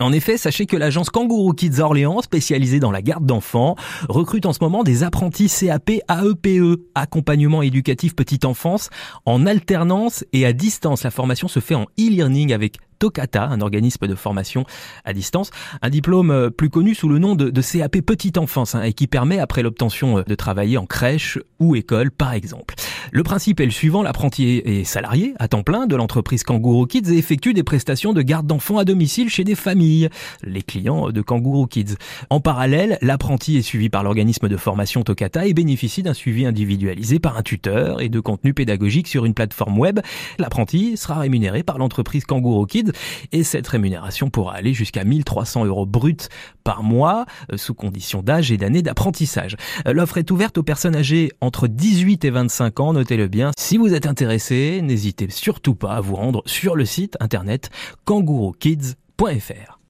En effet, sachez que l'agence Kangourou Kids Orléans, spécialisée dans la garde d'enfants, recrute en ce moment des apprentis CAP AEPE, e, accompagnement éducatif petite enfance, en alternance et à distance. La formation se fait en e-learning avec Tocata, un organisme de formation à distance, un diplôme euh, plus connu sous le nom de, CAP Petite Enfance hein, et qui permet après l'obtention euh, de travailler en crèche ou école par exemple. Le principe est le suivant, l'apprenti est salarié à temps plein de l'entreprise Kangourou Kids et effectue des prestations de garde d'enfants à domicile chez des familles, les clients de Kangourou Kids. En parallèle, l'apprenti est suivi par l'organisme de formation Tocata et bénéficie d'un suivi individualisé par un tuteur et de contenu pédagogique sur une plateforme web. L'apprenti sera rémunéré par l'entreprise Kangourou Kids et cette rémunération pourra aller jusqu'à 1300 euros bruts par mois euh, sous condition d'âge et d'années d'apprentissage. Euh, l'offre est ouverte aux personnes âgées entre 18 et 25 ans, notez-le bien. Si vous êtes intéressé, n'hésitez surtout pas à vous rendre sur le site internet kangouroukids.fr.